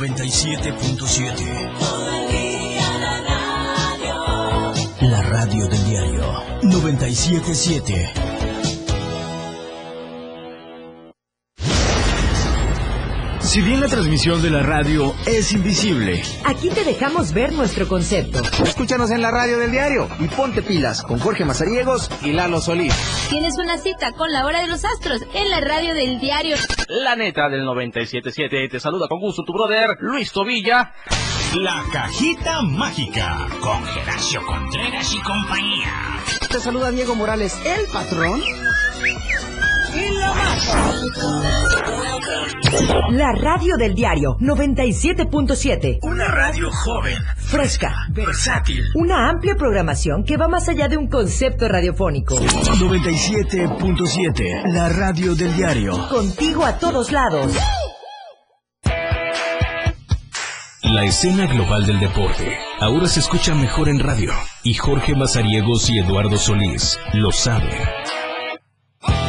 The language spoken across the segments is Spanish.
97.7. La radio del diario 977. Si bien la transmisión de la radio es invisible, aquí te dejamos ver nuestro concepto. Escúchanos en la radio del diario y ponte pilas con Jorge Mazariegos y Lalo Solís. Tienes una cita con la hora de los astros en la radio del diario. La neta del 97.7 te saluda con gusto tu brother Luis Tobilla. La cajita mágica con Geracio Contreras y compañía. Te saluda Diego Morales, el patrón. La radio del diario 97.7. Una radio joven, Fresca. versátil. Una amplia programación que va más allá de un concepto radiofónico. 97.7. La radio del diario. Contigo a todos lados. La escena global del deporte ahora se escucha mejor en radio y Jorge Mazariegos y Eduardo Solís lo saben.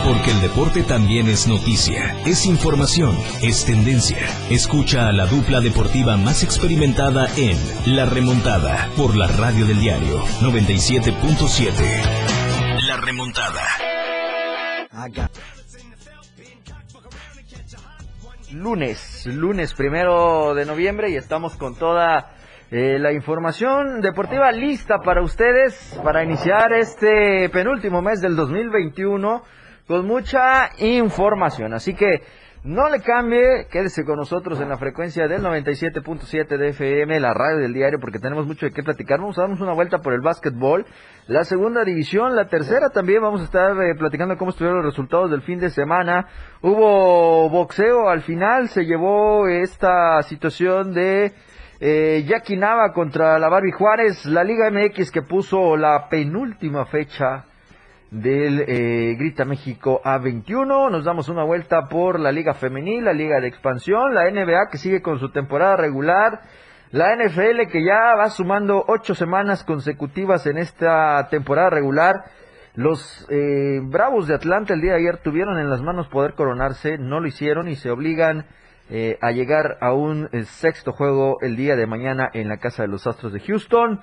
Porque el deporte también es noticia, es información, es tendencia. Escucha a la dupla deportiva más experimentada en La Remontada por la radio del diario 97.7. La Remontada. lunes, lunes primero de noviembre y estamos con toda eh, la información deportiva lista para ustedes para iniciar este penúltimo mes del 2021 con mucha información. Así que no le cambie, quédese con nosotros en la frecuencia del 97.7 de FM, la radio del diario, porque tenemos mucho de qué platicar. Vamos a darnos una vuelta por el básquetbol, la segunda división, la tercera también. Vamos a estar eh, platicando cómo estuvieron los resultados del fin de semana. Hubo boxeo al final, se llevó esta situación de eh, Jackie Nava contra la Barbie Juárez, la Liga MX que puso la penúltima fecha del eh, Grita México A21. Nos damos una vuelta por la Liga Femenil, la Liga de Expansión, la NBA que sigue con su temporada regular, la NFL que ya va sumando ocho semanas consecutivas en esta temporada regular. Los eh, Bravos de Atlanta el día de ayer tuvieron en las manos poder coronarse, no lo hicieron y se obligan eh, a llegar a un eh, sexto juego el día de mañana en la casa de los Astros de Houston.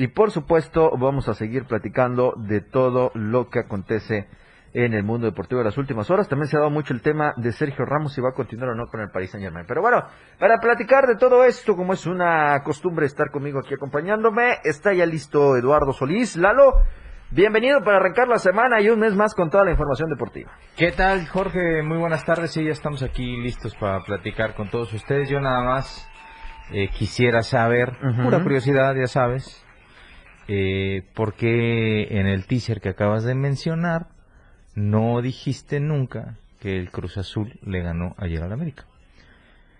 Y por supuesto vamos a seguir platicando de todo lo que acontece en el mundo deportivo de las últimas horas. También se ha dado mucho el tema de Sergio Ramos si va a continuar o no con el Paris Saint Germain. Pero bueno, para platicar de todo esto, como es una costumbre estar conmigo aquí acompañándome, está ya listo Eduardo Solís. Lalo, bienvenido para arrancar la semana y un mes más con toda la información deportiva. ¿Qué tal, Jorge? Muy buenas tardes. Sí, ya estamos aquí listos para platicar con todos ustedes. Yo nada más eh, quisiera saber, pura curiosidad, ya sabes, eh, por qué en el teaser que acabas de mencionar no dijiste nunca que el Cruz Azul le ganó ayer al América.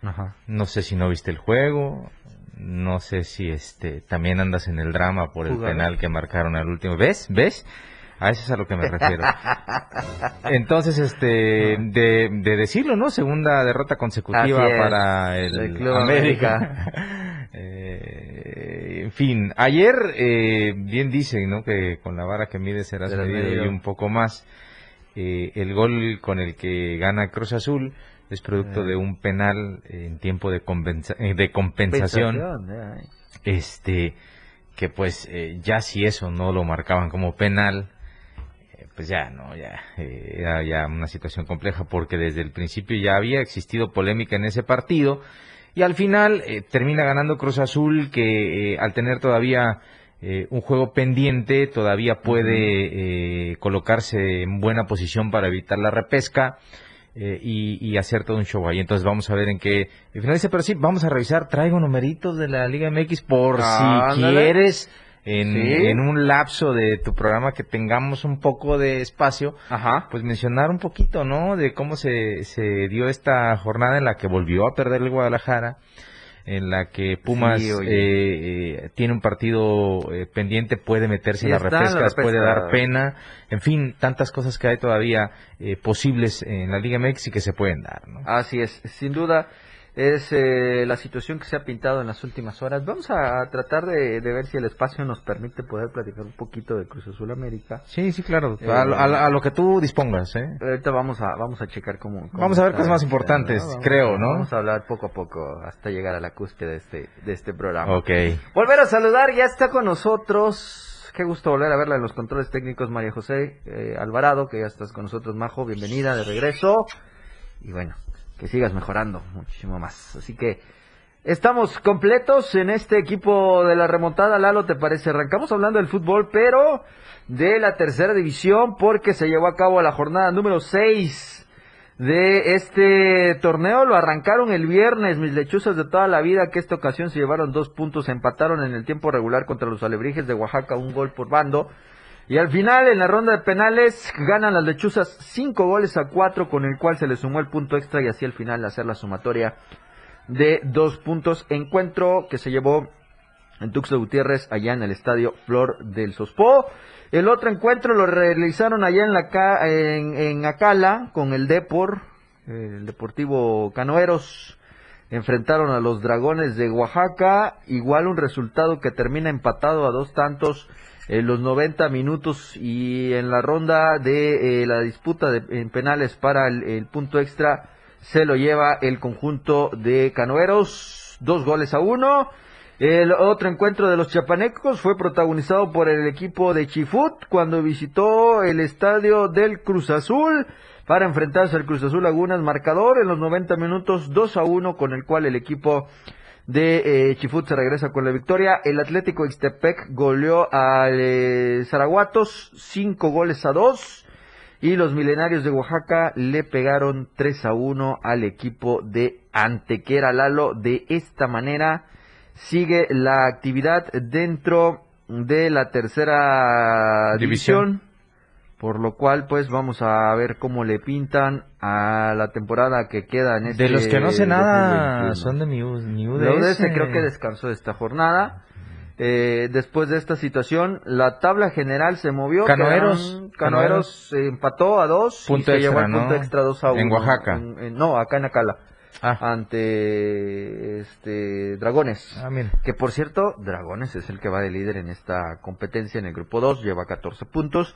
Ajá. No sé si no viste el juego, no sé si este también andas en el drama por el Jugador. penal que marcaron al último. ¿Ves? ¿Ves? A eso es a lo que me refiero. Entonces, este, de, de decirlo, ¿no? Segunda derrota consecutiva para el, Club América. Eh, en fin, ayer, eh, bien dicen, ¿no? Que con la vara que mide serás medido medido. y un poco más. Eh, el gol con el que gana Cruz Azul es producto Eh. de un penal en tiempo de, compensa- eh, de compensación eh. este que pues ya si eso no lo marcaban como penal pues ya no ya era ya una situación compleja porque desde el principio ya había existido polémica en ese partido y al final eh, termina ganando Cruz Azul que eh, al tener todavía eh, un juego pendiente todavía puede eh, colocarse en buena posición para evitar la repesca y, y hacer todo un show ahí. Entonces vamos a ver en qué finaliza. Pero sí, vamos a revisar. Traigo numeritos de la Liga MX por si Ándale. quieres en, Sí. en un lapso de tu programa que tengamos un poco de espacio, Ajá. pues mencionar un poquito, ¿no? De cómo se, se dio esta jornada en la que volvió a perder el Guadalajara, en la que Pumas Sí, eh, eh, tiene un partido eh, pendiente, puede meterse en la está en la repesca, puede dar pena, en fin, tantas cosas que hay todavía eh, posibles en la Liga MX y que se pueden dar, ¿no? Así es, sin duda. Es eh, la situación que se ha pintado en las últimas horas. Vamos a tratar de, de ver si el espacio nos permite poder platicar un poquito de Cruz Azul América. Sí, sí, claro. Eh, a, a- a lo que tú dispongas, ¿eh? Ahorita vamos a vamos a checar cómo, cómo Vamos a ver cosas más este, importantes, Vamos creo, ¿no? Vamos a hablar poco a poco hasta llegar a la cúspide de este de este programa. Ok. Volver a saludar, ya está con nosotros. Qué gusto volver a verla en los controles técnicos, María José eh, Alvarado, que ya estás con nosotros, Majo. Bienvenida de regreso. Y bueno, que sigas mejorando muchísimo más. Así que estamos completos en este equipo de la remontada. Lalo, ¿te parece? Arrancamos hablando del fútbol, pero de la tercera división, porque se llevó a cabo la jornada número 6 de este torneo. Lo arrancaron el viernes, mis lechuzas de toda la vida, que esta ocasión se llevaron dos puntos, empataron en el tiempo regular contra los alebrijes de Oaxaca, un gol por bando. Y al final, en la ronda de penales, ganan las lechuzas cinco goles a cuatro, con el cual se le sumó el punto extra y así al final hacer la sumatoria de dos puntos. Encuentro que se llevó en Tuxtla Gutiérrez, allá en el estadio Flor del Sospó. El otro encuentro lo realizaron allá en, la en, en Acala con el Depor, eh, el Deportivo Canoeros. Enfrentaron a los Dragones de Oaxaca. Igual un resultado que termina empatado a dos tantos en los 90 minutos y en la ronda de eh, la disputa de, en penales para el, punto extra se lo lleva el conjunto de Canoeros. Dos goles a uno. El otro encuentro de los chapanecos fue protagonizado por el equipo de Chifut cuando visitó el estadio del Cruz Azul para enfrentarse al Cruz Azul Lagunas. Marcador en los 90 minutos 2 a 1 con el cual el equipo de eh, Chifut se regresa con la victoria. El Atlético Ixtepec goleó a eh, Zaraguatos 5 goles a 2. Y los milenarios de Oaxaca le pegaron 3 a 1 al equipo de Antequera Lalo. De esta manera sigue la actividad dentro de la tercera división. División. Por lo cual, pues vamos a ver cómo le pintan a la temporada que queda en este De los que no sé nada 2021. son de mi, mi UDS. La UDS creo que descansó esta jornada. Eh, después de esta situación, la tabla general se movió. Canoeros. Canoeros eh, empató a dos Punto y se llevó el punto ¿no? extra 2 a 1. En Oaxaca. no, acá en Acala. Ah, Ante este Dragones. ah. Que por cierto, Dragones es el que va de líder en esta competencia en el grupo 2, lleva 14 puntos.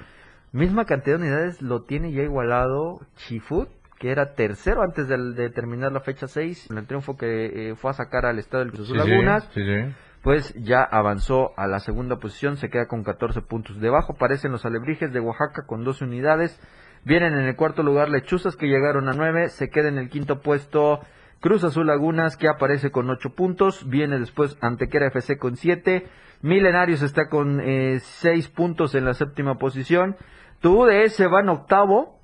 Misma cantidad de unidades lo tiene ya igualado Chifut, que era tercero antes de, terminar la fecha 6. En el triunfo que eh, fue a sacar al estado del Cruz Azul Sí, Lagunas, sí, sí. pues ya avanzó a la segunda posición, se queda con 14 puntos. Debajo aparecen los alebrijes de Oaxaca con 12 unidades. Vienen en el cuarto lugar Lechuzas que llegaron a 9, se queda en el quinto puesto Cruz Azul Lagunas que aparece con 8 puntos, viene después Antequera FC con 7, Milenarios está con 6 puntos en la séptima posición, tu UDS va en octavo,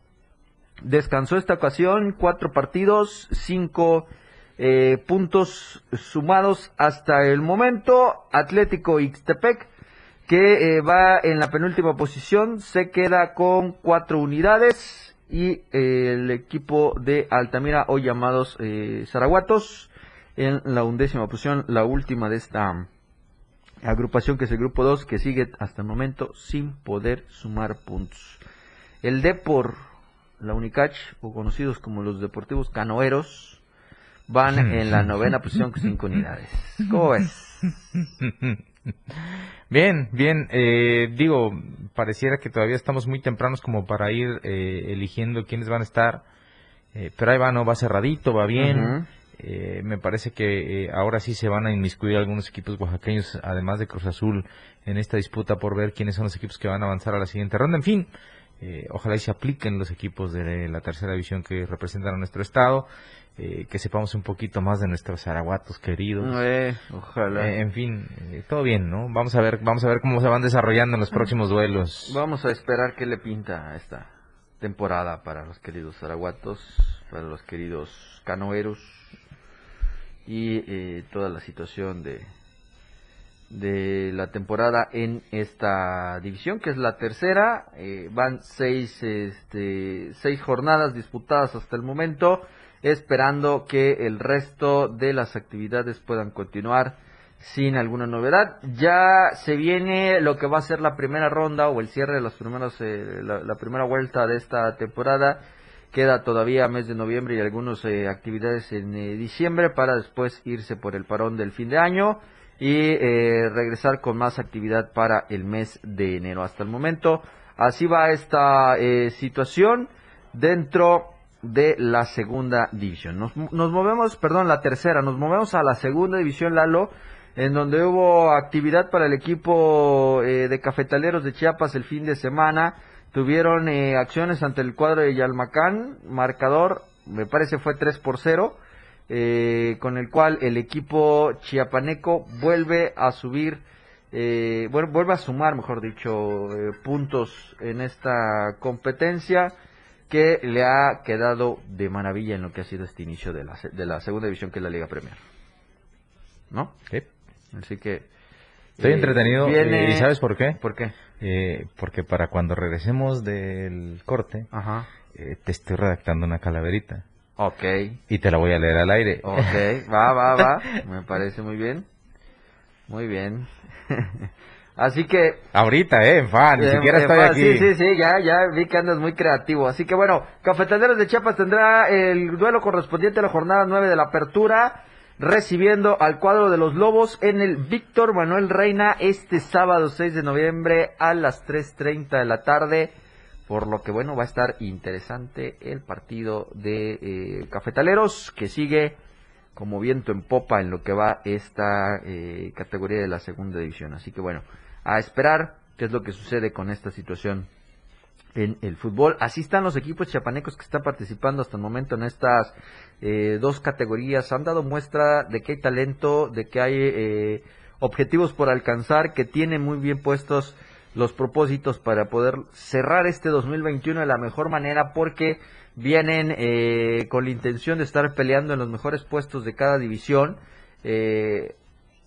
descansó esta ocasión, 4 partidos, 5 eh, puntos sumados hasta el momento, Atlético Ixtepec que eh, va en la penúltima posición, se queda con cuatro unidades y eh, el equipo de Altamira, hoy llamados Zaraguatos, en la undécima posición, la última de esta agrupación que es el grupo 2, que sigue hasta el momento sin poder sumar puntos. El Depor, la Unicach, o conocidos como los Deportivos Canoeros, van en la novena posición con cinco unidades. ¿Cómo ves? Bien, bien. eh, digo, pareciera que todavía estamos muy tempranos como para ir eh, eligiendo quiénes van a estar. eh, pero ahí va, no va cerradito, va bien. Eh, me parece que eh, ahora sí se van a inmiscuir algunos equipos oaxaqueños, además de Cruz Azul, en esta disputa por ver quiénes son los equipos que van a avanzar a la siguiente ronda. En fin, eh, ojalá y se apliquen los equipos de la tercera división que representan a nuestro estado, eh, que sepamos un poquito más de nuestros araguatos queridos. Eh, ojalá. En fin, todo bien, ¿no? Vamos a ver, vamos a ver cómo se van desarrollando en los próximos duelos. Vamos a esperar qué le pinta esta temporada para los queridos zaraguatos, para los queridos canoeros y eh, toda la situación de de la temporada en esta división que es la tercera Eh, van seis este seis jornadas disputadas hasta el momento esperando que el resto de las actividades puedan continuar sin alguna novedad. Ya se viene lo que va a ser la primera ronda o el cierre de los primeros, eh, la primera vuelta de esta temporada Queda todavía mes de noviembre y algunas eh, actividades en eh, diciembre para después irse por el parón del fin de año y eh, regresar con más actividad para el mes de enero. Hasta el momento, así va esta situación dentro de la segunda división. Nos, nos movemos, perdón, la tercera, nos movemos a la segunda división, Lalo, en donde hubo actividad para el equipo de cafetaleros de Chiapas el fin de semana tuvieron eh, acciones ante el cuadro de Yalmacán, marcador, me parece fue 3 por 0, eh, con el cual el equipo chiapaneco vuelve a subir, eh, bueno, vuelve a sumar, mejor dicho, puntos en esta competencia que le ha quedado de maravilla en lo que ha sido este inicio de la, de la segunda división que es la Liga Premier. ¿No? Sí. Así que... Estoy entretenido. ¿Y sabes por qué? ¿Por qué? Eh, porque para cuando regresemos del corte, eh, te estoy redactando una calaverita. Ok. Y te la voy a leer al aire. Ok, va, va, va. Me parece muy bien. Muy bien. Así que... Ahorita, eh, fan, ni siquiera estoy aquí. Sí, sí, sí, ya, ya vi que andas muy creativo. Así que bueno, Cafetaleros de Chiapas tendrá el duelo correspondiente a la jornada 9 de la apertura recibiendo al cuadro de los Lobos en el Víctor Manuel Reina este sábado 6 de noviembre a las 3.30 de la tarde. Por lo que bueno, va a estar interesante el partido de eh, Cafetaleros que sigue como viento en popa en lo que va esta eh, categoría de la segunda división. Así que bueno, a esperar qué es lo que sucede con esta situación en el fútbol. Así están los equipos chiapanecos que están participando hasta el momento en estas eh, dos categorías. Han dado muestra de que hay talento, de que hay eh, objetivos por alcanzar, que tienen muy bien puestos los propósitos para poder cerrar este 2021 de la mejor manera porque vienen eh, con la intención de estar peleando en los mejores puestos de cada división,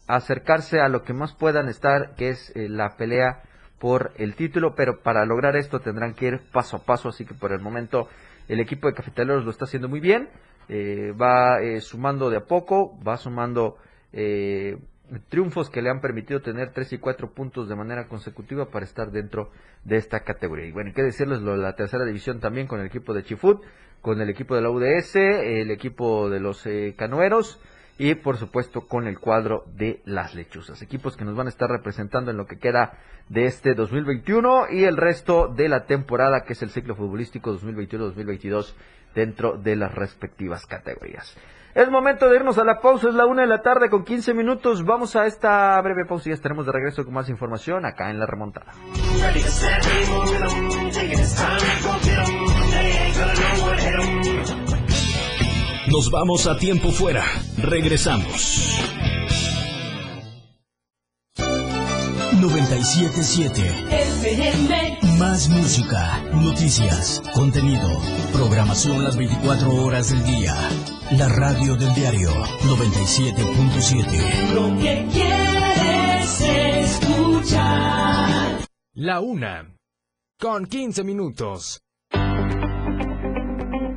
acercarse a lo que más puedan estar, que es la pelea por el título, pero para lograr esto tendrán que ir paso a paso, así que por el momento el equipo de cafetaleros lo está haciendo muy bien, eh, va eh, sumando de a poco, va sumando eh, triunfos que le han permitido tener 3 y 4 puntos de manera consecutiva para estar dentro de esta categoría. Y bueno, que decirles lo la tercera división también con el equipo de Chifut, con el equipo de la UDS, el equipo de los Canoeros, y por supuesto con el cuadro de las lechuzas. Equipos que nos van a estar representando en lo que queda de este 2021 y el resto de la temporada que es el ciclo futbolístico 2021-2022 dentro de las respectivas categorías. Es momento de irnos a la pausa, es la una de la tarde con 15 minutos. Vamos a esta breve pausa y ya estaremos de regreso con más información acá en la remontada. Nos vamos a tiempo fuera. Regresamos. 977 FM. Más música, noticias, contenido, programación las 24 horas del día. La radio del diario 97.7. Lo que quieres escuchar. La una. Con 15 minutos.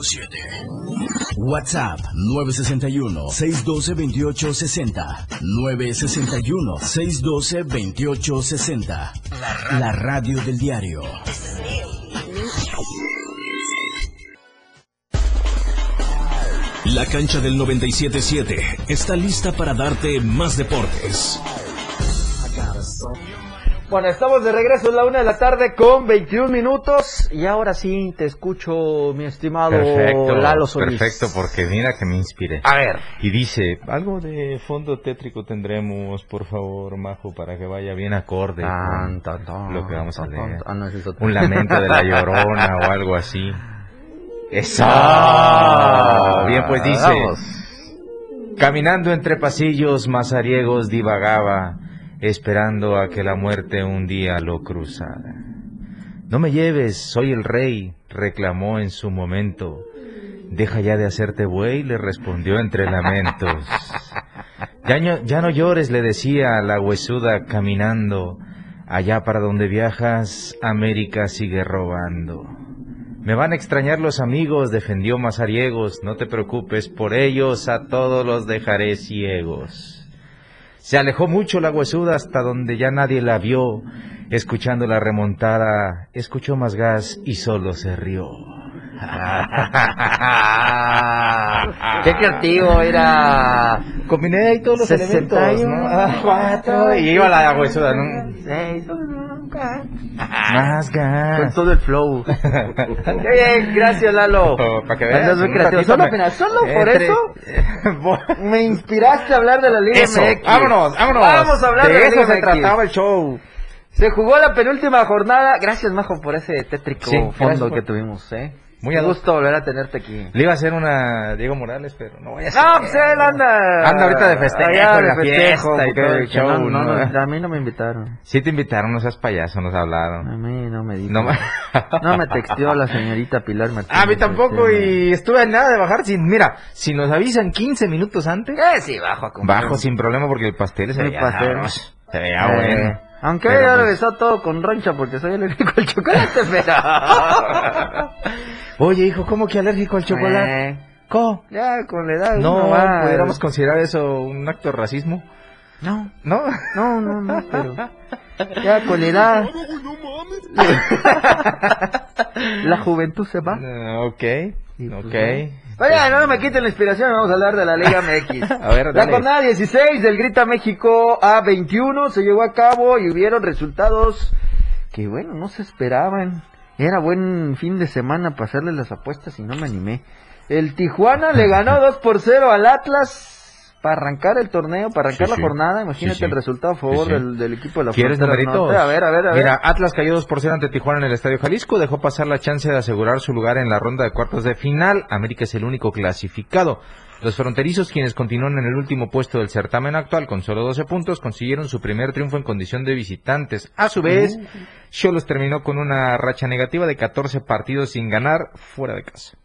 97.7. WhatsApp 961-612-2860. 961-612-2860. La, La radio del diario. La cancha del 97.7 está lista para darte más deportes. Bueno, estamos de regreso a la una de la tarde con 21 minutos y ahora sí te escucho, mi estimado perfecto, Lalo Solís. Perfecto, porque mira que me inspire. A ver. Y dice, algo de fondo tétrico tendremos, por favor, Majo, para que vaya bien acorde con lo que vamos a leer. Ah, Un lamento de la llorona o algo así. ¡Eso! Ah, bien, pues dice, caminando entre pasillos mazariegos divagaba esperando a que la muerte un día lo cruzara. No me lleves, soy el rey, reclamó en su momento. Deja ya de hacerte buey, le respondió entre lamentos. Ya, no- ya no llores, le decía la huesuda caminando. Allá para donde viajas, América sigue robando. Me van a extrañar los amigos, defendió Mazariegos. No te preocupes, por ellos a todos los dejaré ciegos. Se alejó mucho la huesuda hasta donde ya nadie la vio. Escuchando la remontada, escuchó más gas y solo se rió. Qué creativo era. Combiné ahí todos los 61, elementos, ¿no? Ah, cuatro, y iba la huesuda, ¿no? Seis, Más Con gas. todo el flow. Qué bien, gracias Lalo. Para que veas. Muy creativo. Solo, me- mira, solo por entre- eso me inspiraste a hablar de la Liga Eso, MX. vámonos, vámonos. Vamos a hablar de, de la eso Liga se MX. trataba el show. Se jugó la penúltima jornada. Gracias, Majo, por ese tétrico Sí, fondo por- que tuvimos, ¿eh? Muy hoc. gusto volver a tenerte aquí. Le iba a hacer una Diego Morales, pero no voy a hacer. No, pues él anda. Anda ahorita de festejo, allá en la fiesta y porque todo el show, no, no, ¿no? no, a mí no me invitaron. Sí te invitaron, no seas payaso, nos A hablaron. mí no me dijo. No, No, me- texteó la señorita Pilar Martínez. A mí tampoco y estuve a nada de bajar sin... Mira, si nos avisan 15 minutos antes, ¿Qué? Sí, bajo a comer. bajo sin problema porque el pastel se El pastel. Se veía Eh, bueno. Aunque Pero, ya pues, regresó todo con roncha porque soy alérgico al chocolate, pero... Oye, hijo, ¿cómo que alérgico al chocolate? Eh, ¿Cómo? ya con la edad No, va- pudiéramos considerar eso un acto de racismo. No, ¿No? no, no, no, pero... Ya con la edad... la juventud se va. Ah, ok, pues, ok. Oye, no me quiten la inspiración, vamos a hablar de la Liga MX. A ver, La dale. jornada 16 del Grita México A21 se llevó a cabo y hubieron resultados que, bueno, no se esperaban. Era buen fin de semana para las apuestas y no me animé. El Tijuana le ganó 2 por 0 al Atlas para arrancar el torneo, para arrancar Sí, la sí. jornada. Imagínate Sí, el resultado a favor. Del, del equipo de la ¿Quieres? Norte. A ver, a ver, a ver. Mira, Atlas cayó 2 por 0 ante Tijuana en el Estadio Jalisco, dejó pasar la chance de asegurar su lugar en la ronda de cuartos de final. América es el único clasificado. Los fronterizos, quienes continúan en el último puesto del certamen actual con solo 12 puntos, consiguieron su primer triunfo en condición de visitantes. A su vez, Cholos terminó con una racha negativa de 14 partidos sin ganar fuera de casa.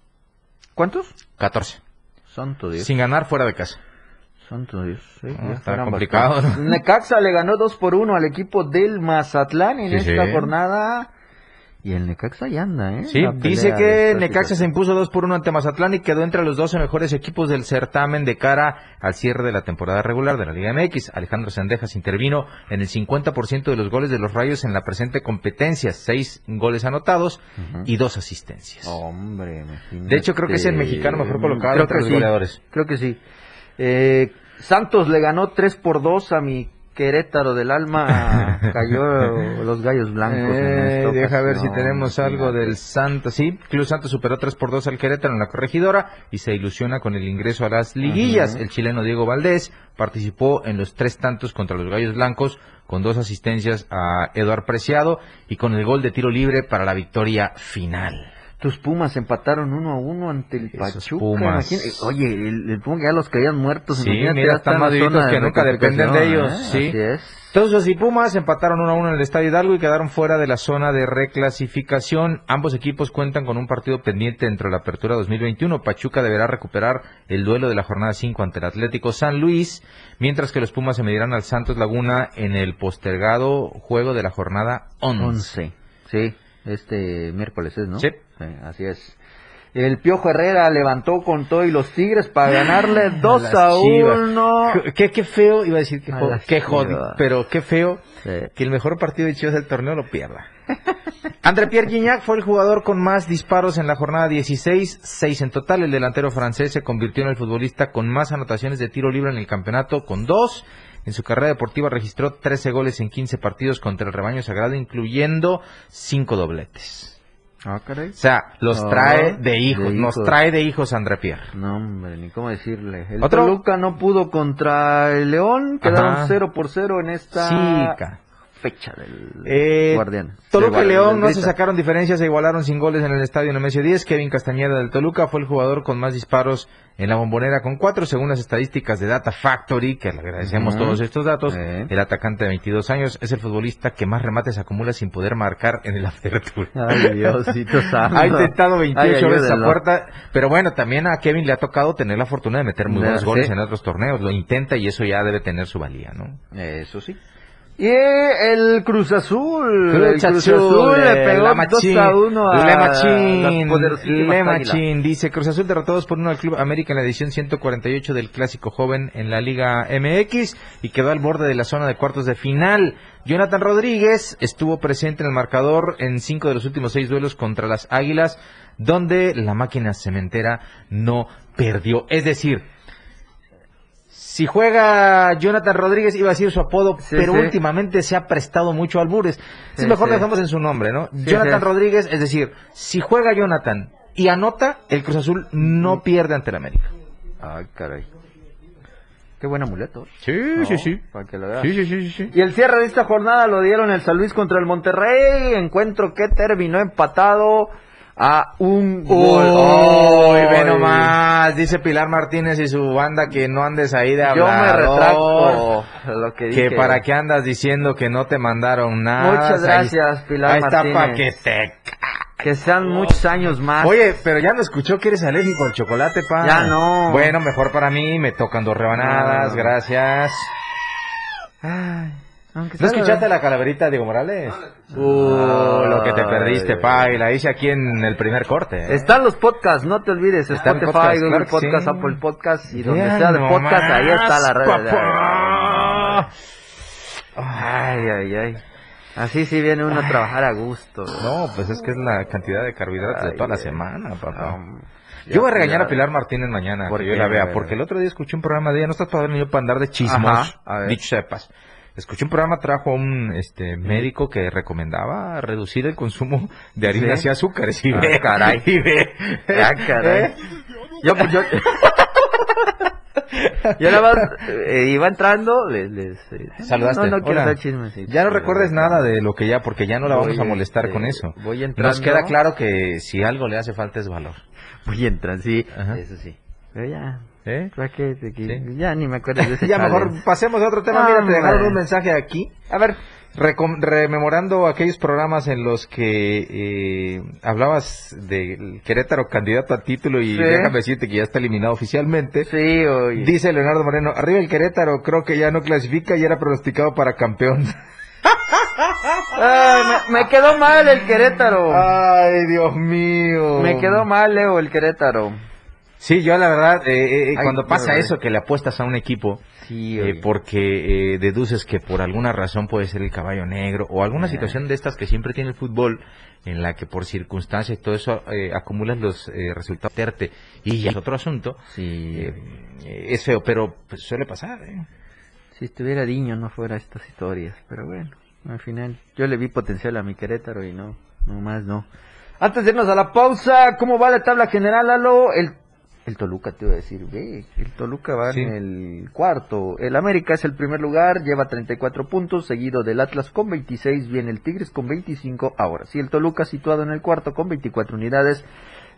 ¿Cuántos? 14. Santo Dios. Sin ganar fuera de casa. Santo Dios. sí, Ah, está complicado. Necaxa le ganó 2 por 1 al equipo del Mazatlán en Sí, esta sí. jornada. Y el Necaxa ya anda, ¿eh? Sí, dice que. Necaxa se impuso 2 por 1 ante Mazatlán y quedó entre los 12 mejores equipos del certamen de cara al cierre de la temporada regular de la Liga MX. Alejandro Sendejas intervino en el 50% de los goles de los Rayos en la presente competencia, 6 goles anotados y 2 asistencias. Hombre, imagínate. De hecho, creo que es el mexicano mejor colocado Creo entre los sí, goleadores. Creo que sí. Eh, Santos le ganó 3 por 2 a mi Querétaro del alma. Cayó los gallos blancos. Eh, deja ver si tenemos algo del Santos. Sí, Club Santos superó 3 por 2 al Querétaro en la corregidora y se ilusiona con el ingreso a las liguillas. El chileno Diego Valdés participó en los tres tantos contra los Gallos Blancos con dos asistencias a Eduard Preciado y con el gol de tiro libre para la victoria final. Tus Pumas empataron uno a uno ante el Esos Pachuca. Pumas. imagina- Oye, el, el Puma ya los creían muertos. Sí, mira, están más vivitos zona de que nunca dependen de reclasificación, ellos, ¿eh? sí. Así es. Tuzos y Pumas empataron 1 a 1 en el Estadio Hidalgo y quedaron fuera de la zona de reclasificación. Ambos equipos cuentan con un partido pendiente dentro de la apertura 2021. Pachuca deberá recuperar el duelo de la jornada 5 ante el Atlético San Luis, mientras que los Pumas se medirán al Santos Laguna en el postergado juego de la jornada 11. 11. Sí, este miércoles es, ¿no? Sí. Así es. El Piojo Herrera levantó con todo y los Tigres para ganarle 2 Las a Chivas. 1. Qué, qué feo, iba a decir que, A qué jodido, pero qué feo Sí. que el mejor partido de Chivas del torneo lo pierda. André Pierre Gignac fue el jugador con más disparos en la jornada 16, 6 en total. El delantero francés se convirtió en el futbolista con más anotaciones de tiro libre en el campeonato, con dos. En su carrera deportiva registró 13 goles en 15 partidos contra el rebaño sagrado, incluyendo 5 dobletes. Ah, caray. O sea, los Ah, trae de hijos, de nos hijos. trae de hijos André Pierre. No, hombre, ni cómo decirle. El ¿Otro? Toluca no pudo contra el León. Quedaron Ajá. 0 por 0 en esta Chica. Fecha del Eh, Guardián. Toluca y León no se sacaron diferencias, se igualaron sin goles en el estadio Nemesio 10. Kevin Castañeda del Toluca fue el jugador con más disparos en la bombonera con cuatro, según las estadísticas de Data Factory, que le agradecemos todos estos datos. El atacante de 22 años es el futbolista que más remates acumula sin poder marcar en el apertura. Ay, Diosito santo. Ha intentado 28 Ay, veces a puerta, pero bueno, también a Kevin le ha tocado tener la fortuna de meter muy buenos goles sí. en otros torneos. Lo intenta y eso ya debe tener su valía, ¿no? Eso sí. Y el Cruz Azul. el Cruz Azul, le eh, pegó la 2 Machín, a 1 a Le Machín, las poderosísimas Le Águilas. Machín, dice Cruz Azul derrotó 2 por 1 al Club América en la edición 148 del Clásico Joven en la Liga MX y quedó al borde de la zona de cuartos de final. Jonathan Rodríguez estuvo presente en el marcador en cinco de los últimos seis duelos contra las Águilas, donde la máquina cementera no perdió. Es decir, si juega Jonathan Rodríguez, iba a decir su apodo, Sí, pero sí. últimamente se ha prestado mucho al Bures. Sí, es mejor sí. dejamos en su nombre, ¿no? Sí, Jonathan sí. Rodríguez, es decir, si juega Jonathan y anota, el Cruz Azul no pierde ante el América. Ay, caray. Qué buen amuleto. Sí, ¿no? sí, sí. Para que lo veas. Sí, sí, sí, sí, sí. Y el cierre de esta jornada lo dieron el San Luis contra el Monterrey. Encuentro que terminó empatado a un gol. Uy, Ay. ve nomás, dice Pilar Martínez y su banda que no andes ahí de Yo me retracto lo que dije. Que para qué andas diciendo que no te mandaron nada. Muchas Ahí- gracias, Pilar Ahí está Martínez. para que te... Que sean muchos años más. Oye, pero ya no escuchó que eres alérgico al chocolate, pa. Ya no. Bueno, mejor para mí, me tocan dos rebanadas, No. gracias. Ay, aunque ¿No escuchaste la calaverita, Diego Morales? Uh, lo que te perdiste, Ay. pa, y la hice aquí en el primer corte. Están los podcasts, no te olvides. Está Spotify, podcast, Google claro Podcast, sí. Apple Podcast y donde sea de podcast, ahí está la nomás, red. papá. Ay, ay, ay. Así sí viene uno a trabajar a gusto. No, pues es que es la cantidad de carbohidratos de toda la semana, papá. Yo voy a regañar a Pilar Martínez mañana, ¿Por que yo la vea, porque el otro día escuché un programa de ella, no estás para venir para andar de chismos, Ajá, a ver. dicho sepas. Escuché un programa, trajo un este médico que recomendaba reducir el consumo de harinas Sí. y azúcares. Y Ah, ve, caray. y ve. Ah, caray. ¿Eh? Yo, pues, yo, yo nada más eh, iba entrando, les, les eh, Saludaste. No, no quiero dar chismecito. Ya no recuerdes nada de lo que ya, porque ya no la vamos a molestar este, con eso. voy entrando. Nos queda claro que si algo le hace falta es valor. Voy entrando, sí. Ajá. Eso sí. Pero ya, ¿Eh? De que- Sí. Ya ni me acuerdo de ese Ya mejor pasemos a otro tema. Ah, Mira, te dejaron un mensaje aquí. A ver, rememorando aquellos programas en los que eh, hablabas del Querétaro candidato a título y Sí. déjame decirte que ya está eliminado oficialmente. sí, oye. Dice Leonardo Moreno, arriba el Querétaro, creo que ya no clasifica y era pronosticado para campeón. Me, me quedó mal el Querétaro. Ay, Dios mío. Me quedó mal, Leo, el Querétaro. Sí, yo la verdad, eh, eh, Ay, cuando pasa eso, que le apuestas a un equipo, Sí, eh, porque eh, deduces que por alguna razón puede ser el caballo negro o alguna Eh. situación de estas que siempre tiene el fútbol en la que por circunstancias y todo eso eh, acumulas los eh, resultados terte y ya es otro asunto Sí. eh, eh, es feo pero pues, suele pasar ¿eh? Si estuviera Diño no fuera estas historias, pero bueno, al final yo le vi potencial a mi Querétaro y no, no más no. Antes de irnos a la pausa, ¿cómo va la tabla general, Lalo? El, el Toluca te iba a decir, ve, el Toluca va Sí. en el cuarto. El América es el primer lugar, lleva 34 puntos, seguido del Atlas con 26, viene el Tigres con 25. Ahora, si el Toluca situado en el cuarto con 24 unidades,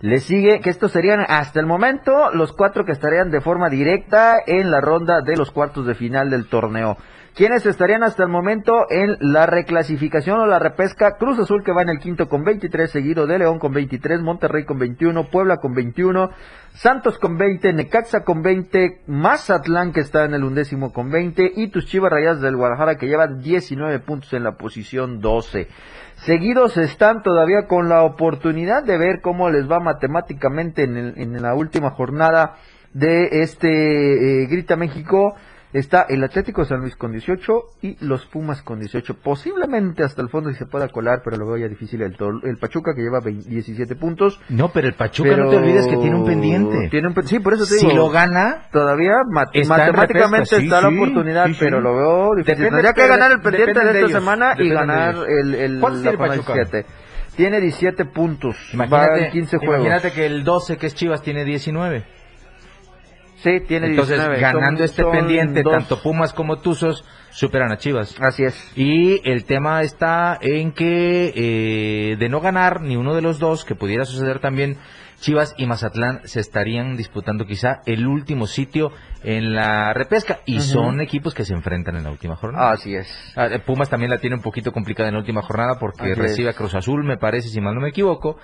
le sigue, que estos serían hasta el momento los cuatro que estarían de forma directa en la ronda de los cuartos de final del torneo. ¿Quiénes estarían hasta el momento en la reclasificación o la repesca? Cruz Azul que va en el quinto con 23, seguido de León con 23, Monterrey con 21, Puebla con 21, Santos con 20, Necaxa con 20, Mazatlán que está en el undécimo con 20 y tus Chivas Rayas del Guadalajara que llevan 19 puntos en la posición 12. Seguidos están todavía con la oportunidad de ver cómo les va matemáticamente en, el- en la última jornada de este eh, Grita México. Está el Atlético de San Luis con 18 y los Pumas con 18. Posiblemente hasta el fondo si se pueda colar, pero lo veo ya difícil el, el Pachuca que lleva 20 17 puntos. no pero el Pachuca pero no te olvides que tiene un pendiente Tiene un pen- sí, por eso te si digo. lo gana Todavía mat- Está en matemáticamente sí, está la sí, oportunidad, sí, pero lo veo difícil. Depende- Tendría que ganar el pendiente de de esta semana y dependen de ganar el, el ¿Cuántos la tiene jornada Pachuca? 17. Tiene 17 puntos. va imagínate, en 15 juegos. imagínate que el 12 que es Chivas tiene 19 Sí, tiene Entonces, 19. ganando Son- este son pendiente, dos. tanto Pumas como Tuzos superan a Chivas. Así es. Y el tema está en que eh, de no ganar ni uno de los dos, que pudiera suceder también, Chivas y Mazatlán se estarían disputando quizá el último sitio en la repesca. Y son equipos que se enfrentan en la última jornada. Así es. Ah, eh, Pumas también la tiene un poquito complicada en la última jornada porque Así recibe es. a Cruz Azul, me parece, si mal no me equivoco.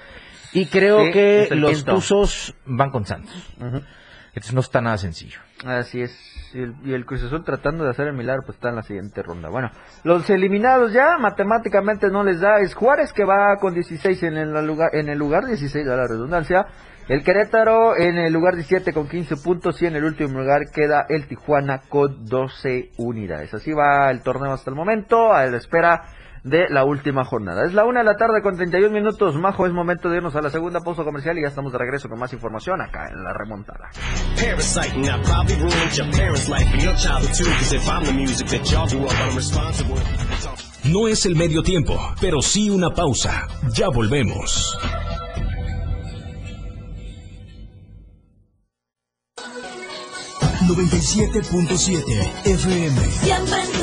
Y creo Sí, que los. Tuzos van con Santos. Ujú. Entonces no está nada sencillo. Así es. Y el, y el Cruz Azul tratando de hacer el milagro, pues está en la siguiente ronda. Bueno, los eliminados ya, matemáticamente no les da. Es Juárez que va con 16 en el lugar, en el lugar 16 de la redundancia. El Querétaro en el lugar 17 con 15 puntos y en el último lugar queda el Tijuana con 12 unidades. Así va el torneo hasta el momento, a la espera de la última jornada. Es la una de la tarde con 31 minutos. Majo, es momento de irnos a la segunda pausa comercial y ya estamos de regreso con más información acá en la remontada. No es el medio tiempo, pero sí una pausa. Ya volvemos. FM. Siempre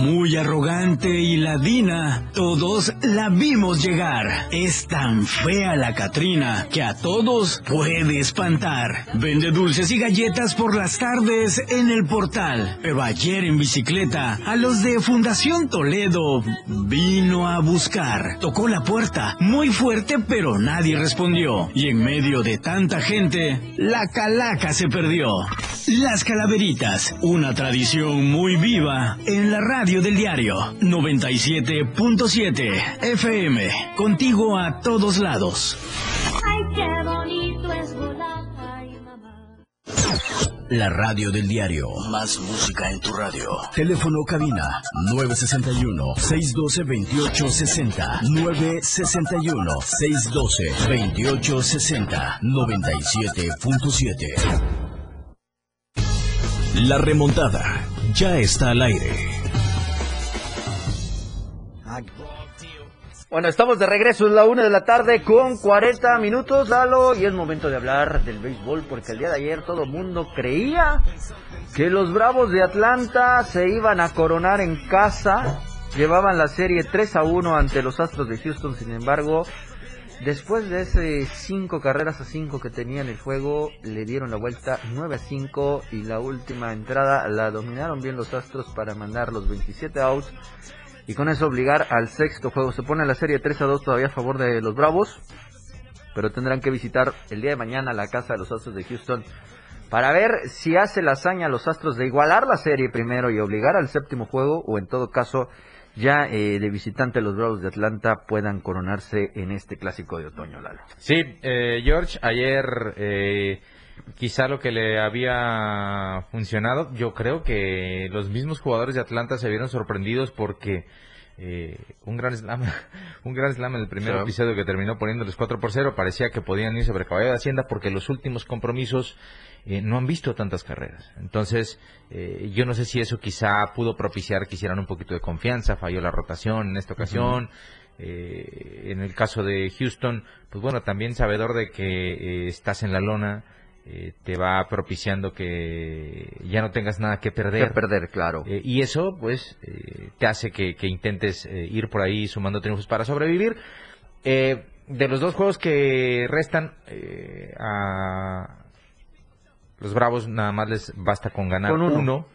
Muy arrogante y ladina, todos la vimos llegar. Es tan fea la Catrina que a todos puede espantar. Vende dulces y galletas por las tardes en el portal. Pero ayer en bicicleta, a los de Fundación Toledo vino a buscar. Tocó la puerta muy fuerte, pero nadie respondió. Y en medio de tanta gente, la calaca se perdió. Las calaveritas, una tradición muy viva en la radio del diario 97.7 FM, contigo a todos lados. Ay, qué bonito es volar, ay, mamá. La radio del diario. Más música en tu radio. Teléfono cabina 961-612-2860. 961-612-2860. 97.7. La remontada ya está al aire. Bueno, estamos de regreso, es la una de la tarde con 40 minutos, Lalo, y es momento de hablar del béisbol, porque el día de ayer todo mundo creía que los Bravos de Atlanta se iban a coronar en casa, llevaban la serie 3 a 1 ante los Astros de Houston, sin embargo, después de ese 5 carreras a 5 que tenían el juego, le dieron la vuelta 9 a 5 y la última entrada la dominaron bien los Astros para mandar los 27 outs y con eso obligar al sexto juego. Se pone la serie 3 a 2 todavía a favor de los Bravos, pero tendrán que visitar el día de mañana la casa de los Astros de Houston para ver si hace la hazaña a los Astros de igualar la serie primero y obligar al séptimo juego o en todo caso ya eh, de visitante los Bravos de Atlanta puedan coronarse en este clásico de otoño, Lalo. Sí, eh, George, ayer eh, quizá lo que le había funcionado, yo creo que los mismos jugadores de Atlanta se vieron sorprendidos porque eh, un gran slam, un gran slam en el primer Sí. episodio que terminó poniéndoles 4 por 0, parecía que podían ir sobre caballo de Hacienda porque los últimos compromisos eh, no han visto tantas carreras. Entonces, eh, yo no sé si eso quizá pudo propiciar que hicieran un poquito de confianza, falló la rotación en esta ocasión. Eh, en el caso de Houston, pues bueno, también sabedor de que eh, estás en la lona, eh, te va propiciando que ya no tengas nada que perder. Que perder, claro. Eh, y eso, pues, eh, te hace que, que intentes eh, ir por ahí sumando triunfos para sobrevivir. Eh, de los dos juegos que restan, eh, a los Bravos nada más les basta con ganar Con uno. uno.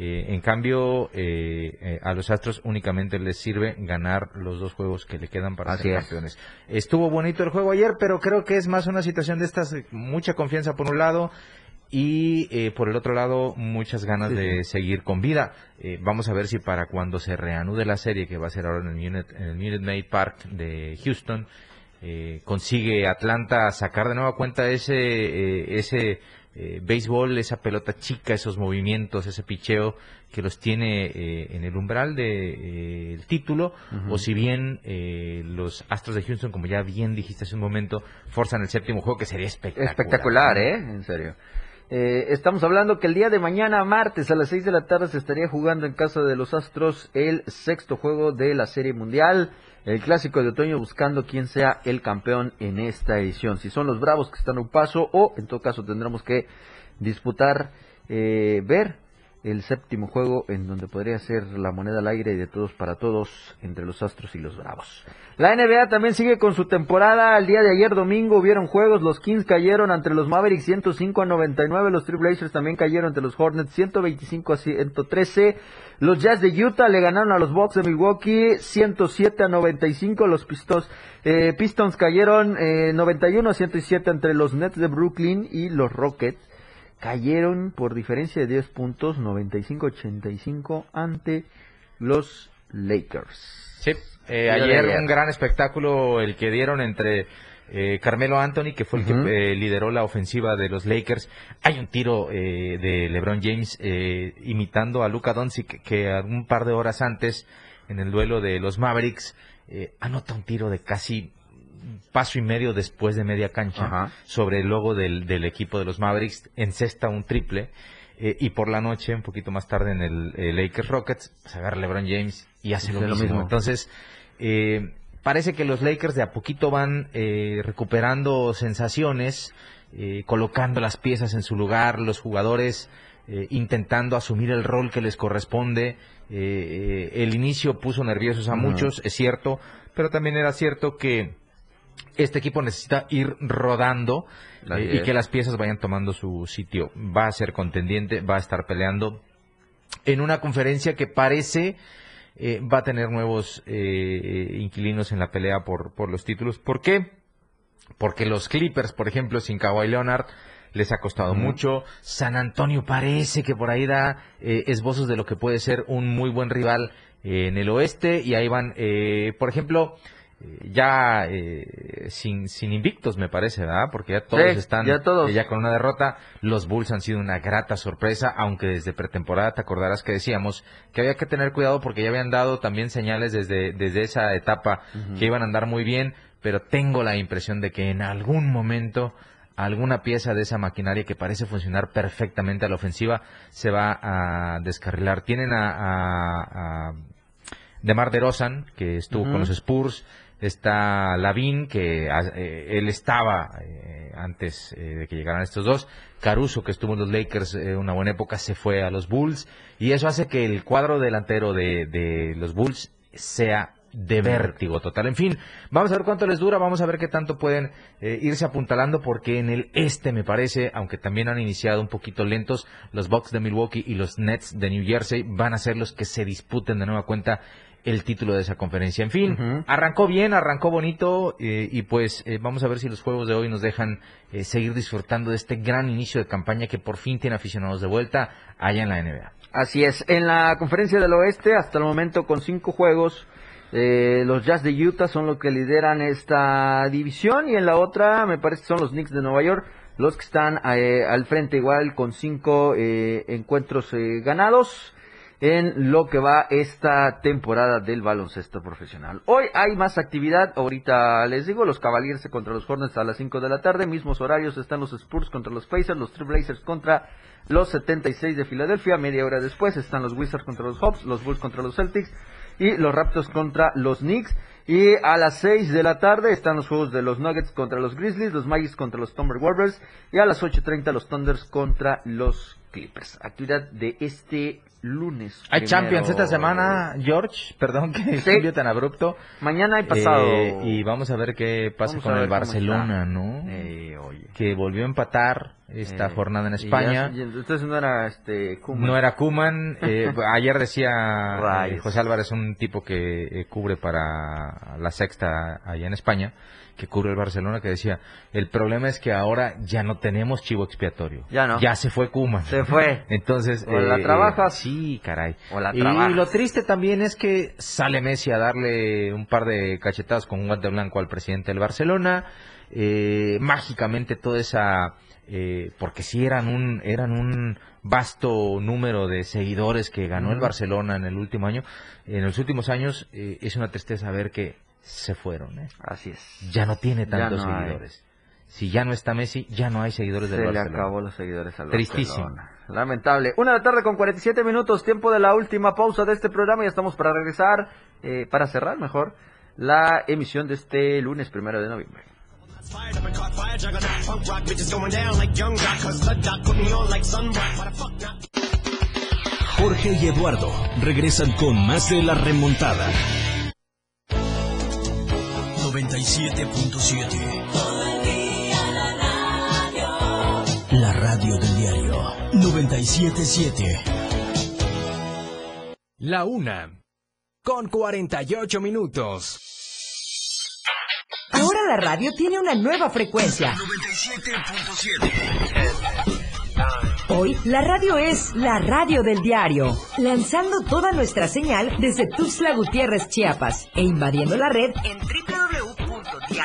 Eh, en cambio, eh, eh, a los Astros únicamente les sirve ganar los dos juegos que le quedan para Así ser es. campeones. Estuvo bonito el juego ayer, pero creo que es más una situación de estas, eh, mucha confianza por un lado y eh, por el otro lado muchas ganas Sí, de seguir con vida. Vamos a ver si para cuando se reanude la serie, que va a ser ahora en el Minute, en el Minute Maid Park de Houston, eh, consigue Atlanta sacar de nueva cuenta ese, ese eh, béisbol, esa pelota chica, esos movimientos, ese picheo que los tiene eh, en el umbral del de, el título, o si bien eh, los Astros de Houston, como ya bien dijiste hace un momento, forzan el séptimo juego, que sería espectacular. Espectacular, ¿eh? En serio. Eh, estamos hablando que el día de mañana, martes, a las 6 de la tarde, se estaría jugando en casa de los Astros el sexto juego de la Serie Mundial, el clásico de otoño, buscando quién sea el campeón en esta edición. Si son los Bravos que están a un paso, o en todo caso tendremos que disputar, eh, ver el séptimo juego en donde podría ser la moneda al aire y de todos para todos entre los Astros y los Bravos. La NBA también sigue con su temporada. El día de ayer domingo hubieron juegos. Los Kings cayeron entre los Mavericks 105 a 99. Los Trailblazers también cayeron entre los Hornets 125 a 113. Los Jazz de Utah le ganaron a los Bucks de Milwaukee 107 a 95. Los Pistons, eh, Pistons cayeron eh, 91 a 107 entre los Nets de Brooklyn y los Rockets cayeron por diferencia de 10 puntos 95-85 ante los Lakers. Sí, eh, ayer, un gran espectáculo el que dieron entre eh, Carmelo Anthony, que fue el que eh, lideró la ofensiva de los Lakers. Hay un tiro eh, de LeBron James eh, imitando a Luka Doncic, que un par de horas antes, en el duelo de los Mavericks, anota un tiro de casi paso y medio después de media cancha Ajá. sobre el logo del, del equipo de los Mavericks, encesta un triple. eh, y por la noche, un poquito más tarde en el eh, Lakers Rockets, se agarra LeBron James y hace lo mismo. mismo. Entonces, eh, parece que los Lakers de a poquito van eh, recuperando sensaciones, eh, colocando las piezas en su lugar, los jugadores intentando asumir el rol que les corresponde. El inicio puso nerviosos a muchos, es cierto, pero también era cierto que este equipo necesita ir rodando eh, y que las piezas vayan tomando su sitio. Va a ser contendiente, va a estar peleando en una conferencia que parece eh, va a tener nuevos eh, inquilinos en la pelea por, por los títulos. ¿Por qué? Porque los Clippers, por ejemplo, sin Kawhi Leonard, les ha costado mucho. San Antonio parece que por ahí da eh, esbozos de lo que puede ser un muy buen rival eh, en el oeste. Y ahí van, eh, por ejemplo, eh, ya eh, sin, sin invictos, me parece, ¿verdad? Porque ya todos Sí, están ya todos. eh, ya con una derrota. Los Bulls han sido una grata sorpresa, aunque desde pretemporada te acordarás que decíamos que había que tener cuidado porque ya habían dado también señales desde, desde esa etapa que iban a andar muy bien, pero tengo la impresión de que en algún momento alguna pieza de esa maquinaria que parece funcionar perfectamente a la ofensiva se va a descarrilar. Tienen a, a, a Demar DeRozan, que estuvo con los Spurs, está Lavín, que ah, eh, él estaba eh, antes eh, de que llegaran estos dos, Caruso, que estuvo en los Lakers eh, una buena época, se fue a los Bulls, y eso hace que el cuadro delantero de, de los Bulls sea de vértigo. total. En fin, vamos a ver cuánto les dura, vamos a ver qué tanto pueden eh, irse apuntalando, porque en el este me parece, aunque también han iniciado un poquito lentos, los Bucks de Milwaukee y los Nets de New Jersey van a ser los que se disputen de nueva cuenta el título de esa conferencia. En fin, arrancó bien, arrancó bonito eh, y pues eh, vamos a ver si los juegos de hoy nos dejan eh, seguir disfrutando de este gran inicio de campaña que por fin tiene aficionados de vuelta allá en la NBA. Así es, en la conferencia del oeste, hasta el momento con cinco juegos, eh, los Jazz de Utah son los que lideran esta división y en la otra me parece que son los Knicks de Nueva York los que están eh, al frente igual con cinco eh, encuentros eh, ganados. En lo que va esta temporada del baloncesto profesional. Hoy hay más actividad, ahorita les digo, los Cavaliers contra los Hornets a las 5 de la tarde, mismos horarios están los Spurs contra los Pacers, los Trailblazers contra los 76 de Filadelfia, media hora después están los Wizards contra los Hawks, los Bulls contra los Celtics y los Raptors contra los Knicks. Y a las 6 de la tarde están los juegos de los Nuggets contra los Grizzlies, los Magic contra los Timberwolves y a las 8.30 los Thunders contra los Clippers. Actividad de este lunes. Hay primero. Champions esta semana, George. Perdón que Sí. cambio tan abrupto. Mañana y pasado. Eh, y vamos a ver qué pasa con el Barcelona. ¿no? Eh, oye. Que volvió a empatar esta Eh, jornada en y España. ya- y entonces no era este Koeman. No era Kuman. ayer decía eh. José Álvarez, un tipo que eh, cubre para la sexta allá en España, que cubre el Barcelona, que decía, el problema es que ahora ya no tenemos chivo expiatorio. Ya no. Ya se fue Kuman. Se fue. Entonces... O la trabajas. sí, caray. O la y lo triste también es que sale Messi a darle un par de cachetadas con un guante blanco al presidente del Barcelona. Eh, mágicamente toda esa... eh, porque sí eran un, eran un vasto número de seguidores que ganó el. Barcelona en el último año. En los últimos años eh, es una tristeza ver que se fueron. ¿eh? Así es. Ya no tiene tantos no hay. seguidores. Si ya no está Messi, ya no hay seguidores del Se le Barcelona. acabó los seguidores al Tristísimo. Barcelona. Lamentable. Una de la tarde con 47 minutos, tiempo de la última pausa de este programa. Ya estamos para regresar, eh, para cerrar mejor, la emisión de este lunes primero de noviembre. Jorge y Eduardo regresan con más de la remontada. 97.7. La radio del diario 977. La una. Con 48 minutos. Ahora la radio tiene una nueva frecuencia. 97.7. Hoy la radio es la radio del diario, lanzando toda nuestra señal desde Tuxtla Gutiérrez, Chiapas, e invadiendo la red en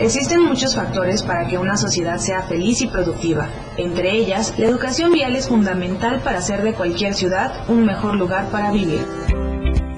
Existen muchos factores para que una sociedad sea feliz y productiva. Entre ellas, la educación vial es fundamental para hacer de cualquier ciudad un mejor lugar para vivir.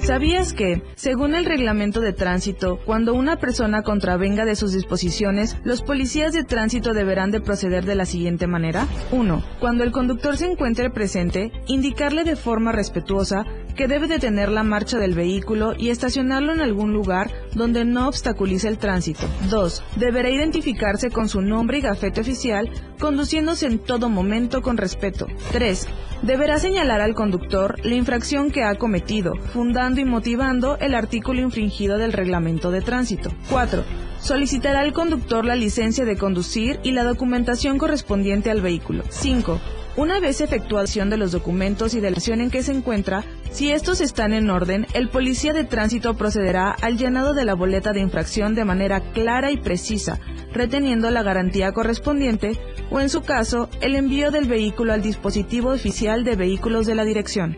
¿Sabías que, según el reglamento de tránsito, cuando una persona contravenga de sus disposiciones, los policías de tránsito deberán de proceder de la siguiente manera? 1. Cuando el conductor se encuentre presente, indicarle de forma respetuosa que debe detener la marcha del vehículo y estacionarlo en algún lugar donde no obstaculice el tránsito. 2. Deberá identificarse con su nombre y gafete oficial, conduciéndose en todo momento con respeto. 3. Deberá señalar al conductor la infracción que ha cometido, fundando y motivando el artículo infringido del reglamento de tránsito. 4. Solicitará al conductor la licencia de conducir y la documentación correspondiente al vehículo. 5. Una vez efectuación de los documentos y de la acción en que se encuentra, si estos están en orden, el policía de tránsito procederá al llenado de la boleta de infracción de manera clara y precisa, reteniendo la garantía correspondiente o, en su caso, el envío del vehículo al dispositivo oficial de vehículos de la dirección.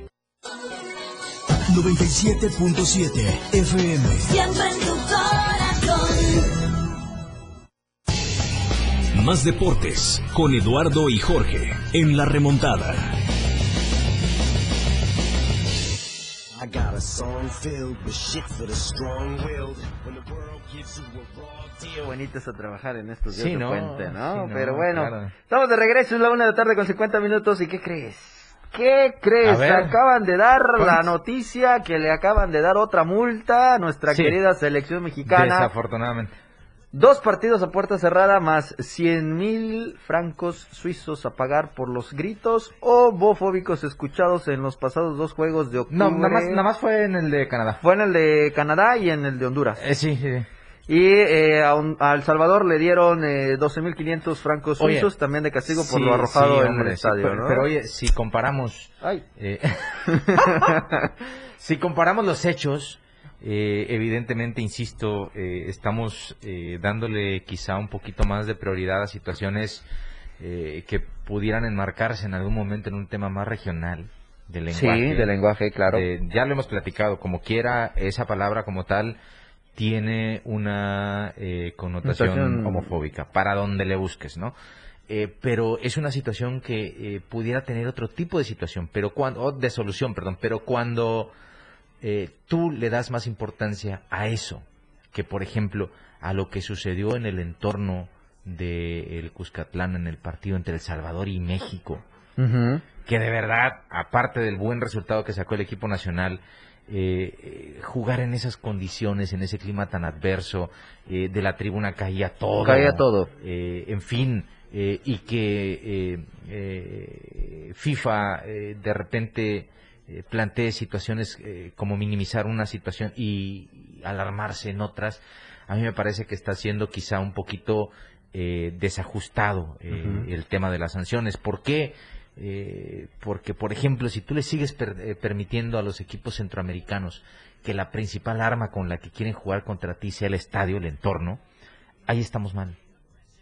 97.7 FM. Más deportes con Eduardo y Jorge en la remontada. I got a song filled with shit for the strong-willed. When the world gives you a raw deal. Qué bonito es a trabajar en estos días Sí, de ¿no? puente, ¿no? Sí, no, Pero bueno, claro. estamos de regreso, es la una de la tarde con 50 minutos. ¿Y qué crees? ¿Qué crees? Acaban de dar la ¿Cuántos? noticia que le acaban de dar otra multa a nuestra Sí. querida selección mexicana. Desafortunadamente. Dos partidos a puerta cerrada más 100 mil francos suizos a pagar por los gritos homofóbicos escuchados en los pasados dos juegos de octubre. No, nada más, nada más fue en el de Canadá. Fue en el de Canadá y en el de Honduras. Eh, sí, sí. Y eh, a, un- a El Salvador le dieron eh, 12.500 francos Oye, suizos también de castigo por Sí, lo arrojado sí, en hombre, el sí, estadio. pero, ¿no? pero oye, si comparamos... Ay. eh, si comparamos los hechos, eh, evidentemente, insisto, eh, estamos eh, dándole quizá un poquito más de prioridad a situaciones eh, que pudieran enmarcarse en algún momento en un tema más regional del Sí, lenguaje. de lenguaje, claro. Eh, ya lo hemos platicado, como quiera, esa palabra como tal tiene una eh, connotación homofóbica, para donde le busques, ¿no? Eh, pero es una situación que eh, pudiera tener otro tipo de situación, pero cuando, o de solución, perdón, pero cuando eh, tú le das más importancia a eso, que por ejemplo a lo que sucedió en el entorno del Cuscatlán en el partido entre El Salvador y México, que de verdad, aparte del buen resultado que sacó el equipo nacional, eh, eh, jugar en esas condiciones, en ese clima tan adverso, eh, de la tribuna caía todo. Caía todo. Eh, en fin, eh, y que FIFA eh, de repente eh, plantee situaciones eh, como minimizar una situación y, alarmarse en otras, a mí me parece que está siendo quizá un poquito eh, desajustado eh, el tema de las sanciones. ¿Por qué? Eh, porque, por ejemplo, si tú le sigues per- eh, permitiendo a los equipos centroamericanos que la principal arma con la que quieren jugar contra ti sea el estadio, el entorno, ahí estamos mal.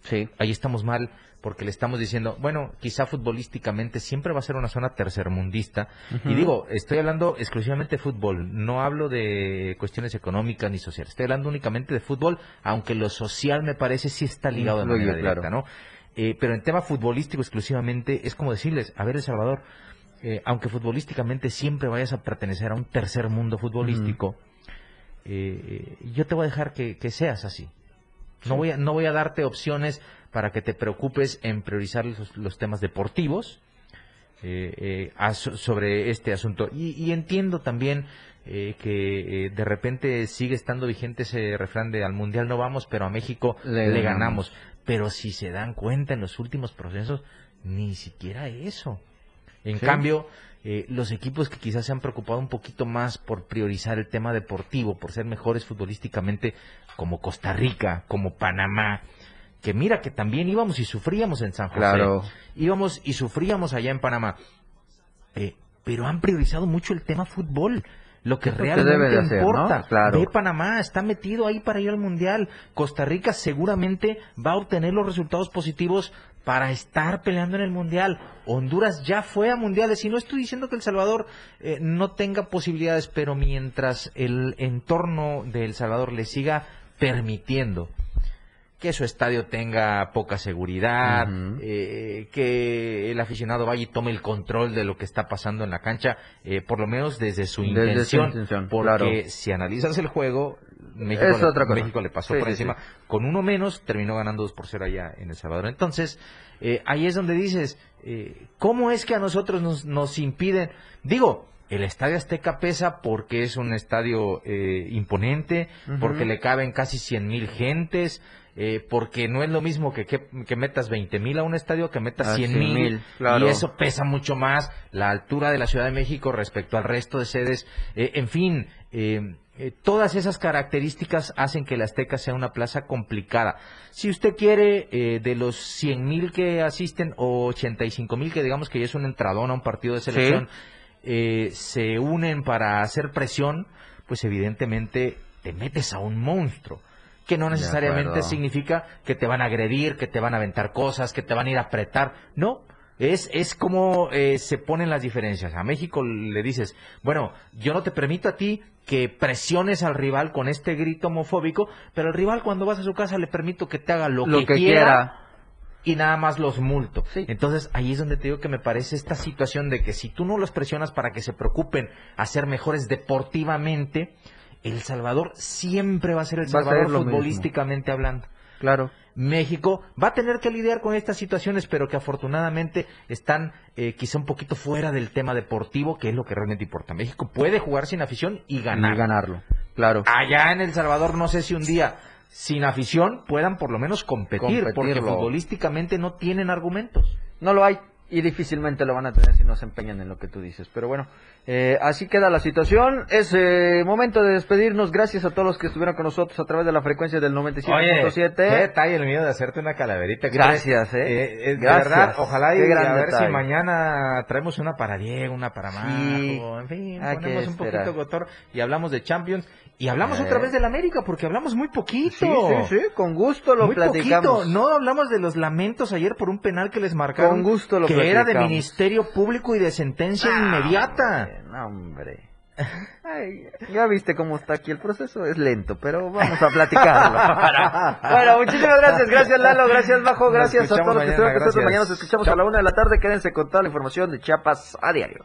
Sí. Ahí estamos mal porque le estamos diciendo, bueno, quizá futbolísticamente siempre va a ser una zona tercermundista. Y digo, estoy hablando exclusivamente de fútbol, no hablo de cuestiones económicas ni sociales, estoy hablando únicamente de fútbol, aunque lo social me parece sí está ligado de manera directa, claro. ¿no? Eh, pero en tema futbolístico exclusivamente es como decirles, a ver El Salvador, eh, aunque futbolísticamente siempre vayas a pertenecer a un tercer mundo futbolístico, eh, yo te voy a dejar que, que seas así. No Sí. voy, a, no voy a darte opciones para que te preocupes en priorizar los, los temas deportivos eh, eh, sobre este asunto. Y, y entiendo también eh, que eh, de repente sigue estando vigente ese refrán de al Mundial no vamos, pero a México Le le, ganamos. ganamos. Pero si se dan cuenta en los últimos procesos, ni siquiera eso. En Sí. cambio, eh, los equipos que quizás se han preocupado un poquito más por priorizar el tema deportivo, por ser mejores futbolísticamente, como Costa Rica, como Panamá, que mira que también íbamos y sufríamos en San José, Claro. íbamos y sufríamos allá en Panamá, Eh, pero han priorizado mucho el tema fútbol. Lo que realmente debe de hacer, ¿no? importa. Claro. Ve Panamá, está metido ahí para ir al Mundial. Costa Rica seguramente va a obtener los resultados positivos para estar peleando en el Mundial. Honduras ya fue a Mundiales y no estoy diciendo que El Salvador eh, no tenga posibilidades, pero mientras el entorno de El Salvador le siga permitiendo que su estadio tenga poca seguridad, eh, que el aficionado vaya y tome el control de lo que está pasando en la cancha, eh, por lo menos desde su Desde su intención, porque claro. si analizas el juego, México, Es le, otra cosa. México le pasó Sí, por sí, encima, sí. con uno menos terminó ganando 2 por 0 allá en El Salvador. Entonces, eh, ahí es donde dices, eh, ¿cómo es que a nosotros nos, nos impiden? Digo, el Estadio Azteca pesa porque es un estadio eh, imponente, porque le caben casi 100 mil gentes, eh, porque no es lo mismo que, que, que metas 20 mil a un estadio que metas A 100 mil, 100,000, claro. y eso pesa mucho más la altura de la Ciudad de México respecto al resto de sedes, Eh, en fin, eh, eh, todas esas características hacen que el Azteca sea una plaza complicada. Si usted quiere, eh, de los 100 mil que asisten o 85 mil que digamos que ya es un entradón a un partido de selección, eh, se unen para hacer presión, pues evidentemente te metes a un monstruo que no necesariamente significa que te van a agredir, que te van a aventar cosas, que te van a ir a apretar. No, es, es como eh, se ponen las diferencias. A México le dices, bueno, yo no te permito a ti que presiones al rival con este grito homofóbico, pero el rival cuando vas a su casa le permito que te haga lo, Lo que, que quiera, quiera. y nada más los multo. Sí. Entonces ahí es donde te digo que me parece esta situación de que si tú no los presionas para que se preocupen a ser mejores deportivamente, El Salvador siempre va a ser El Salvador mismo. futbolísticamente hablando. Claro. México va a tener que lidiar con estas situaciones, pero que afortunadamente están eh, quizá un poquito fuera del tema deportivo, que es lo que realmente importa. México puede jugar sin afición y ganar. Y ganarlo. Claro. Allá en El Salvador no sé si un día sin afición puedan por lo menos competir, porque futbolísticamente no tienen argumentos. No lo hay y difícilmente lo van a tener si no se empeñan en lo que tú dices. Pero bueno, eh, así queda la situación. Es eh, momento de despedirnos. Gracias a todos los que estuvieron con nosotros a través de la frecuencia del Oye, 97.7. qué detalle el mío de hacerte una calaverita. ¿Qué Gracias, eh. eh, de Gracias. verdad, ojalá y a ver detalle. si mañana traemos una para Diego, una para Majo, Sí. en fin, Hay ponemos un poquito cotor y hablamos de Champions y hablamos Eh. otra vez del América porque hablamos muy poquito. Sí, sí, sí, con gusto lo Muy platicamos. poquito. No hablamos de los lamentos ayer por un penal que les marcaron. Con gusto lo Que era de platicamos. Ministerio Público y de sentencia inmediata. No, hombre. Ay, ya viste cómo está aquí el proceso, es lento, pero vamos a platicarlo. bueno, muchísimas gracias, gracias Lalo, gracias Bajo, gracias a todos los que estuvieron con nosotros. Mañana nos escuchamos Chao. a la una de la tarde, quédense con toda la información de Chiapas a diario.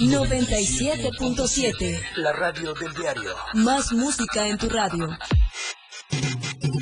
97.7. La radio del diario. Más música en tu radio.